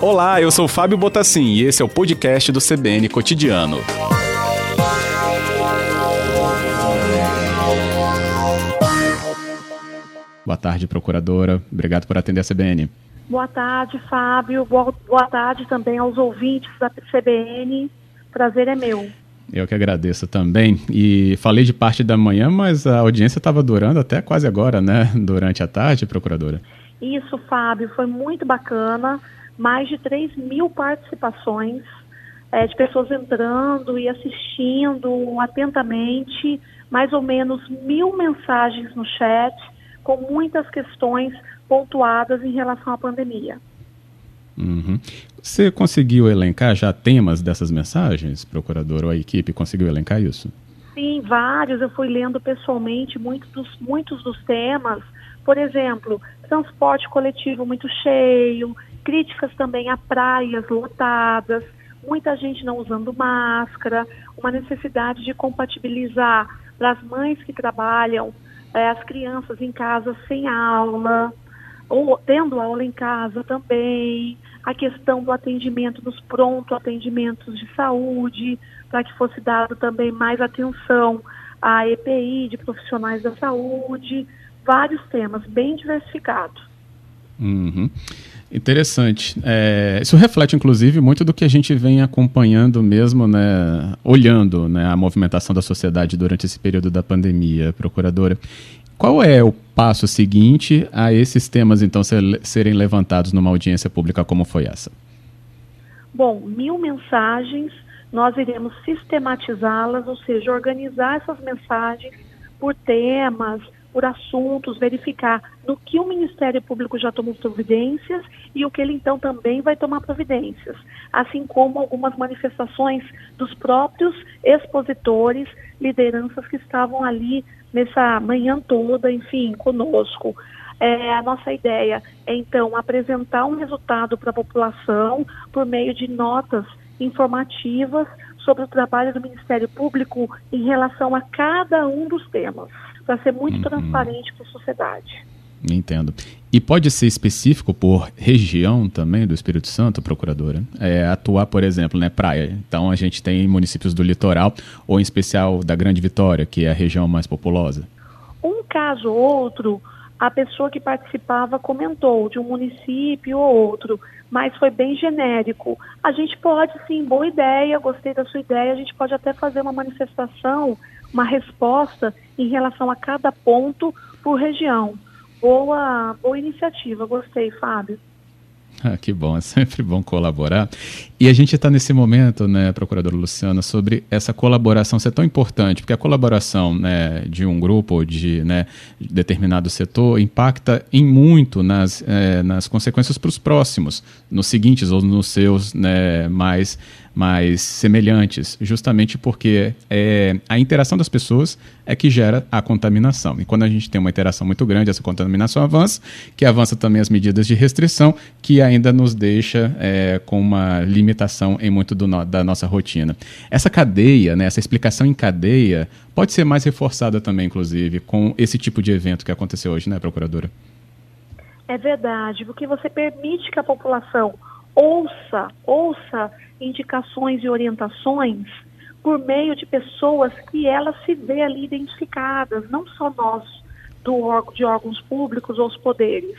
Olá, eu sou Fábio Botassin e esse é o podcast do CBN Cotidiano. Boa tarde, procuradora. Obrigado por atender a CBN. Boa tarde, Fábio. Boa, boa tarde também aos ouvintes da CBN. Prazer é meu. Eu que agradeço também. E falei de parte da manhã, mas a audiência estava durando até quase agora, né? Durante a tarde, procuradora. Isso, Fábio, foi muito bacana. Mais de 3 mil participações é, de pessoas entrando e assistindo atentamente. Mais ou menos mil mensagens no chat, com muitas questões pontuadas em relação à pandemia. Uhum. Você conseguiu elencar já temas dessas mensagens, procurador, ou a equipe conseguiu elencar isso? Sim, vários. Eu fui lendo pessoalmente muitos dos, muitos dos temas. Por exemplo, transporte coletivo muito cheio, críticas também a praias lotadas, muita gente não usando máscara, uma necessidade de compatibilizar para as mães que trabalham, é, as crianças em casa sem aula, ou tendo aula em casa também, a questão do atendimento dos pronto atendimentos de saúde, para que fosse dado também mais atenção à EPI de profissionais da saúde, vários temas, bem diversificados. Uhum. Interessante. É, isso reflete, inclusive, muito do que a gente vem acompanhando mesmo, né, olhando né, a movimentação da sociedade durante esse período da pandemia, procuradora. Qual é o passo seguinte a esses temas, então, ser, serem levantados numa audiência pública como foi essa? Bom, mil mensagens, nós iremos sistematizá-las, ou seja, organizar essas mensagens por temas, por assuntos, verificar no que o Ministério Público já tomou providências e o que ele então também vai tomar providências, assim como algumas manifestações dos próprios expositores, lideranças que estavam ali nessa manhã toda, enfim, conosco. É, a nossa ideia é, então, apresentar um resultado para a população por meio de notas informativas sobre o trabalho do Ministério Público em relação a cada um dos temas, para ser muito uhum. transparente para a sociedade. Entendo. E pode ser específico por região também do Espírito Santo, procuradora? É, atuar, por exemplo, né, praia. Então a gente tem municípios do litoral, ou em especial da Grande Vitória, que é a região mais populosa. Um caso ou outro, a pessoa que participava comentou de um município ou outro, mas foi bem genérico. A gente pode, sim, boa ideia, gostei da sua ideia, a gente pode até fazer uma manifestação, uma resposta em relação a cada ponto por região boa, boa iniciativa, gostei, Fábio. Ah, que bom, é sempre bom colaborar. E a gente está nesse momento, né, procuradora Luciana, sobre essa colaboração ser tão importante, porque a colaboração né, de um grupo ou de né, determinado setor impacta em muito nas, é, nas consequências para os próximos, nos seguintes ou nos seus né, mais mais semelhantes, justamente porque é, a interação das pessoas é que gera a contaminação. E quando a gente tem uma interação muito grande, essa contaminação avança, que avança também as medidas de restrição, que ainda nos deixa é, com uma limitação em muito no, da nossa rotina. Essa cadeia, né, essa explicação em cadeia, pode ser mais reforçada também, inclusive, com esse tipo de evento que aconteceu hoje, né, procuradora? É verdade, porque você permite que a população ouça, ouça indicações e orientações por meio de pessoas que ela se vê ali identificadas, não só nós do de órgãos públicos ou os poderes.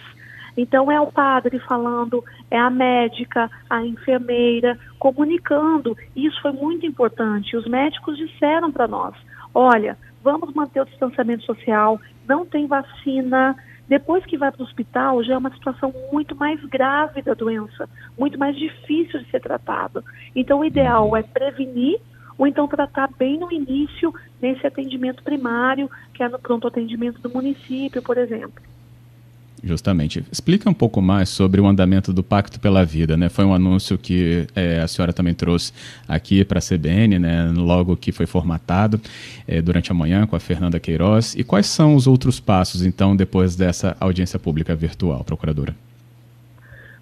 Então é o padre falando, é a médica, a enfermeira comunicando. Isso foi muito importante. Os médicos disseram para nós: olha, vamos manter o distanciamento social, não tem vacina, depois que vai para o hospital, já é uma situação muito mais grave da doença, muito mais difícil de ser tratada. Então, o ideal é prevenir ou então tratar bem no início, nesse atendimento primário, que é no pronto atendimento do município, por exemplo. Justamente. Explica um pouco mais sobre o andamento do Pacto pela Vida, né? Foi um anúncio que é, a senhora também trouxe aqui para a CBN, né? Logo que foi formatado é, durante a manhã com a Fernanda Queiroz. E quais são os outros passos, então, depois dessa audiência pública virtual, procuradora?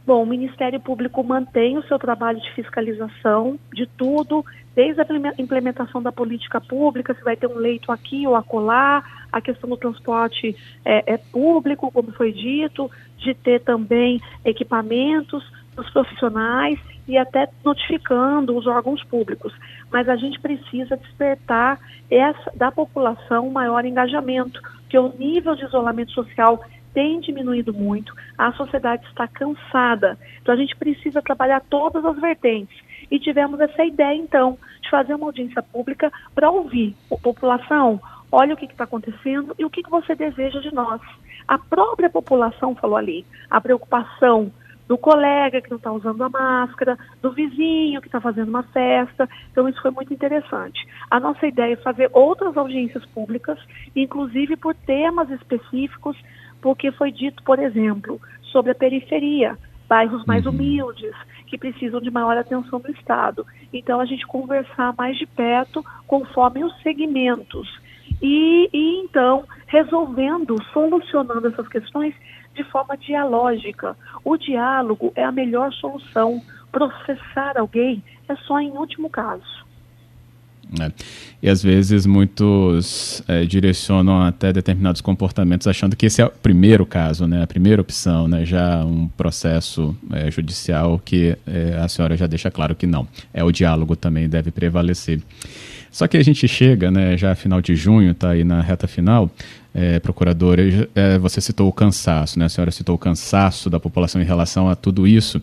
Bom, o Ministério Público mantém o seu trabalho de fiscalização de tudo, desde a implementação da política pública, se vai ter um leito aqui ou acolá, a questão do transporte é, é público, como foi dito, de ter também equipamentos dos profissionais e até notificando os órgãos públicos. Mas a gente precisa despertar essa, da população um maior engajamento, porque o nível de isolamento social tem diminuído muito, a sociedade está cansada. Então a gente precisa trabalhar todas as vertentes. E tivemos essa ideia, então, de fazer uma audiência pública para ouvir a população. Olha o que está acontecendo e o que, que você deseja de nós. A própria população falou ali, a preocupação do colega que não está usando a máscara, do vizinho que está fazendo uma festa. Então, isso foi muito interessante. A nossa ideia é fazer outras audiências públicas, inclusive por temas específicos, porque foi dito, por exemplo, sobre a periferia, bairros mais uhum. humildes, que precisam de maior atenção do Estado. Então, a gente conversar mais de perto conforme os segmentos. E, e então, resolvendo, solucionando essas questões de forma dialógica. O diálogo é a melhor solução. Processar alguém é só em último caso. É. E às vezes muitos é, direcionam até determinados comportamentos achando que esse é o primeiro caso, né, a primeira opção, né, já um processo é, judicial que é, a senhora já deixa claro que não. É o diálogo também deve prevalecer. Só que a gente chega, né, já final de junho, está aí na reta final, é, procuradora, é, você citou o cansaço, né, a senhora citou o cansaço da população em relação a tudo isso,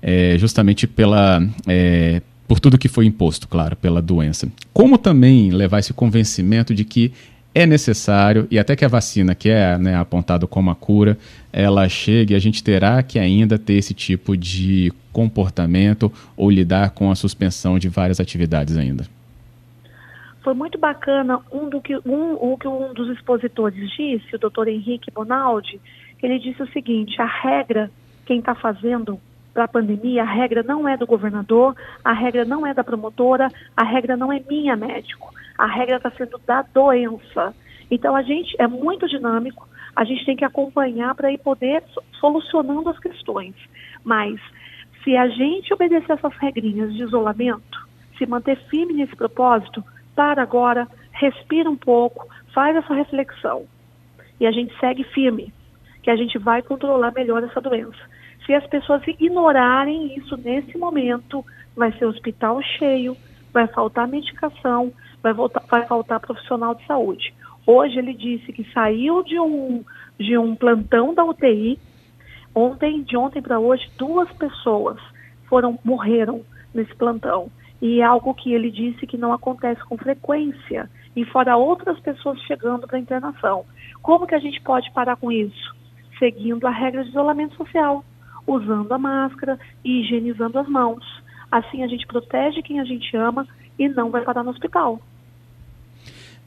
é, justamente pela é, por tudo que foi imposto, claro, pela doença. Como também levar esse convencimento de que é necessário e até que a vacina, que é né, apontada como a cura, ela chegue, a gente terá que ainda ter esse tipo de comportamento ou lidar com a suspensão de várias atividades ainda. Foi muito bacana um do que um, o que um dos expositores disse, o doutor Henrique Bonaldi, ele disse o seguinte: a regra, quem está fazendo para a pandemia, a regra não é do governador, a regra não é da promotora, a regra não é minha médico, a regra está sendo da doença. Então a gente é muito dinâmico, a gente tem que acompanhar para ir poder solucionando as questões. Mas se a gente obedecer essas regrinhas de isolamento, se manter firme nesse propósito, para agora, respira um pouco, faz essa reflexão e a gente segue firme, que a gente vai controlar melhor essa doença. Se as pessoas ignorarem isso nesse momento, vai ser hospital cheio, vai faltar medicação, vai, voltar, vai faltar profissional de saúde. Hoje ele disse que saiu de um, de um plantão da UTI. Ontem, de ontem para hoje, duas pessoas foram morreram nesse plantão. E é algo que ele disse que não acontece com frequência. E fora outras pessoas chegando para internação. Como que a gente pode parar com isso? Seguindo a regra de isolamento social usando a máscara e higienizando as mãos. Assim a gente protege quem a gente ama e não vai parar no hospital.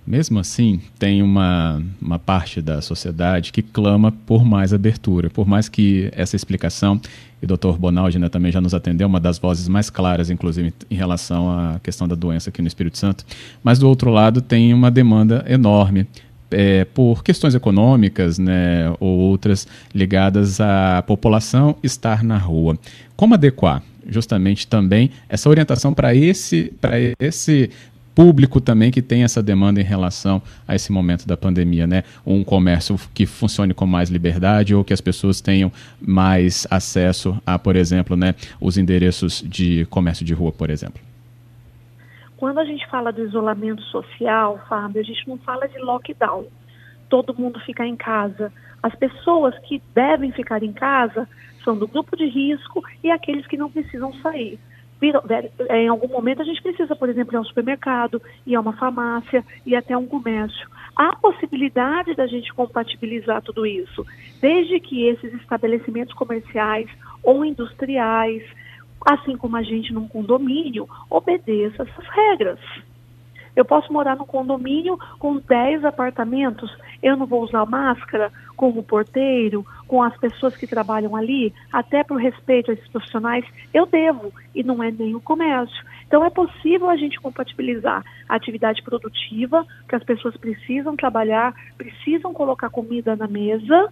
Mesmo assim, tem uma, uma parte da sociedade que clama por mais abertura, por mais que essa explicação, e o doutor Bonaldi né, também já nos atendeu, uma das vozes mais claras, inclusive, em relação à questão da doença aqui no Espírito Santo, mas do outro lado tem uma demanda enorme é, por questões econômicas né, ou outras ligadas à população estar na rua. Como adequar justamente também essa orientação para esse, esse público também que tem essa demanda em relação a esse momento da pandemia, né? Um comércio que funcione com mais liberdade ou que as pessoas tenham mais acesso a, por exemplo, né, os endereços de comércio de rua, por exemplo. Quando a gente fala do isolamento social, Fábio, a gente não fala de lockdown. Todo mundo ficar em casa. As pessoas que devem ficar em casa são do grupo de risco e aqueles que não precisam sair. Em algum momento a gente precisa, por exemplo, ir ao supermercado, ir a uma farmácia e até um comércio. Há possibilidade da gente compatibilizar tudo isso, desde que esses estabelecimentos comerciais ou industriais assim como a gente num condomínio, obedeça essas regras. Eu posso morar num condomínio com 10 apartamentos, eu não vou usar máscara com o porteiro, com as pessoas que trabalham ali, até por respeito a esses profissionais, eu devo, e não é nem o comércio. Então é possível a gente compatibilizar a atividade produtiva, que as pessoas precisam trabalhar, precisam colocar comida na mesa,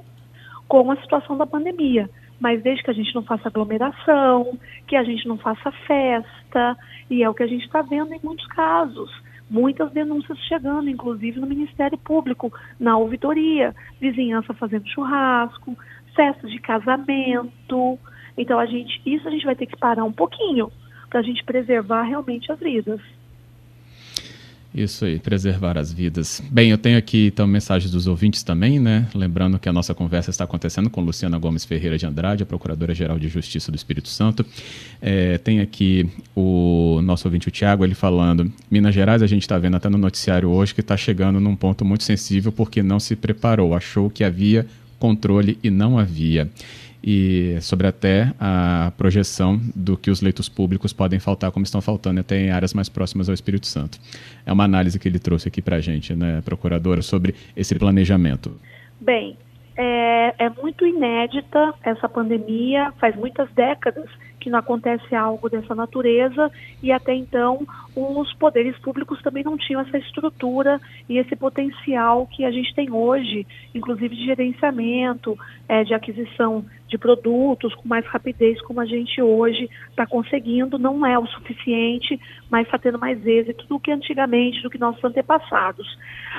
com a situação da pandemia mas desde que a gente não faça aglomeração, que a gente não faça festa, e é o que a gente está vendo em muitos casos. Muitas denúncias chegando, inclusive no Ministério Público, na ouvidoria, vizinhança fazendo churrasco, festas de casamento. Então a gente, isso a gente vai ter que parar um pouquinho para a gente preservar realmente as vidas. Isso aí, preservar as vidas. Bem, eu tenho aqui então mensagens dos ouvintes também, né? Lembrando que a nossa conversa está acontecendo com Luciana Gomes Ferreira de Andrade, a Procuradora-Geral de Justiça do Espírito Santo. É, tem aqui o nosso ouvinte, o Tiago, ele falando: Minas Gerais, a gente está vendo até no noticiário hoje que está chegando num ponto muito sensível porque não se preparou, achou que havia controle e não havia e sobre até a projeção do que os leitos públicos podem faltar, como estão faltando até em áreas mais próximas ao Espírito Santo. É uma análise que ele trouxe aqui para a gente, né, procuradora, sobre esse planejamento. Bem, é, é muito inédita essa pandemia, faz muitas décadas que não acontece algo dessa natureza e até então os poderes públicos também não tinham essa estrutura e esse potencial que a gente tem hoje, inclusive de gerenciamento, é, de aquisição de produtos com mais rapidez, como a gente hoje está conseguindo, não é o suficiente, mas está tendo mais êxito do que antigamente, do que nossos antepassados.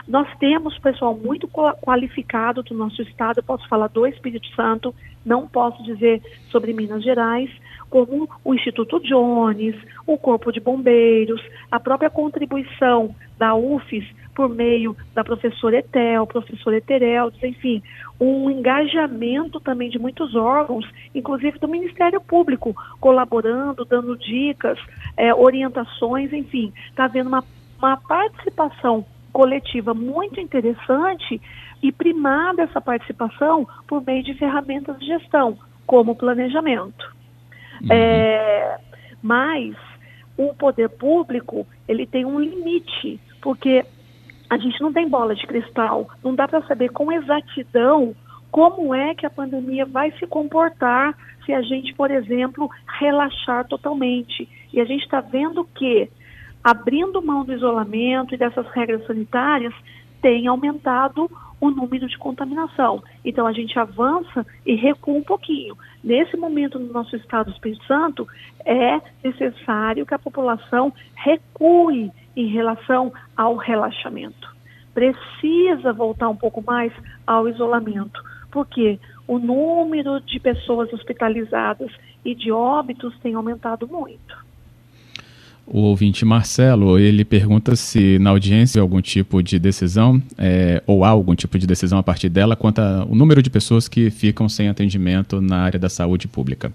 Nós temos pessoal muito qualificado do nosso estado, eu posso falar do Espírito Santo, não posso dizer sobre Minas Gerais, como o Instituto Jones, o Corpo de Bombeiros, a própria contribuição da UFES por meio da professora Etel, professor Etereldes, enfim, um engajamento também de muitos órgãos, inclusive do Ministério Público, colaborando, dando dicas, é, orientações, enfim, está havendo uma, uma participação coletiva muito interessante e primada essa participação por meio de ferramentas de gestão, como planejamento. Uhum. É, mas o poder público ele tem um limite, porque a gente não tem bola de cristal, não dá para saber com exatidão como é que a pandemia vai se comportar se a gente, por exemplo, relaxar totalmente. E a gente está vendo que, abrindo mão do isolamento e dessas regras sanitárias, tem aumentado o número de contaminação. Então a gente avança e recua um pouquinho. Nesse momento no nosso estado do Espírito Santo, é necessário que a população recue em relação ao relaxamento. Precisa voltar um pouco mais ao isolamento, porque o número de pessoas hospitalizadas e de óbitos tem aumentado muito. O ouvinte Marcelo, ele pergunta se na audiência algum tipo de decisão, é, ou há algum tipo de decisão a partir dela, quanto ao número de pessoas que ficam sem atendimento na área da saúde pública.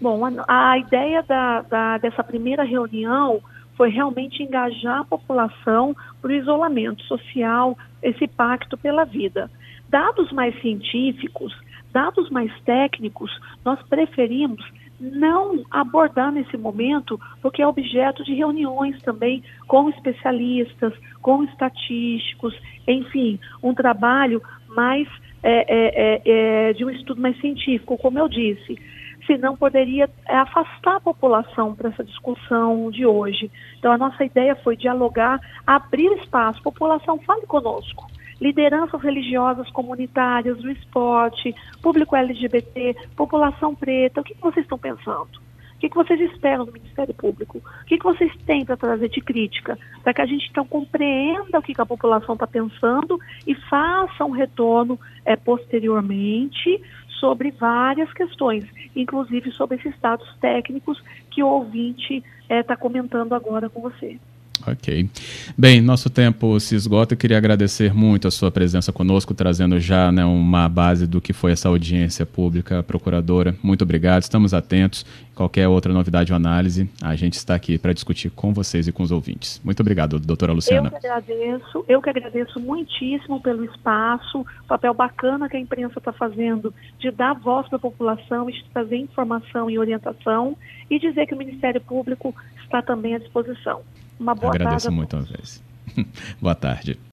Bom, a, a ideia da, da, dessa primeira reunião foi realmente engajar a população para o isolamento social, esse pacto pela vida. Dados mais científicos, dados mais técnicos, nós preferimos não abordar nesse momento, porque é objeto de reuniões também com especialistas, com estatísticos, enfim, um trabalho mais é, é, é, é de um estudo mais científico, como eu disse. Senão poderia é, afastar a população para essa discussão de hoje. Então a nossa ideia foi dialogar, abrir espaço, população fale conosco lideranças religiosas comunitárias, do esporte, público LGBT, população preta. O que, que vocês estão pensando? O que, que vocês esperam do Ministério Público? O que, que vocês têm para trazer de crítica? Para que a gente então compreenda o que, que a população está pensando e faça um retorno é, posteriormente sobre várias questões, inclusive sobre esses dados técnicos que o ouvinte está é, comentando agora com você. Ok. Bem, nosso tempo se esgota. Eu queria agradecer muito a sua presença conosco, trazendo já né, uma base do que foi essa audiência pública, procuradora. Muito obrigado, estamos atentos. Qualquer outra novidade ou análise, a gente está aqui para discutir com vocês e com os ouvintes. Muito obrigado, doutora Luciana. Eu que agradeço, eu que agradeço muitíssimo pelo espaço, papel bacana que a imprensa está fazendo de dar voz para a população, de trazer informação e orientação e dizer que o Ministério Público está também à disposição. Uma boa Agradeço tarde. Agradeço muito uma vez. boa tarde.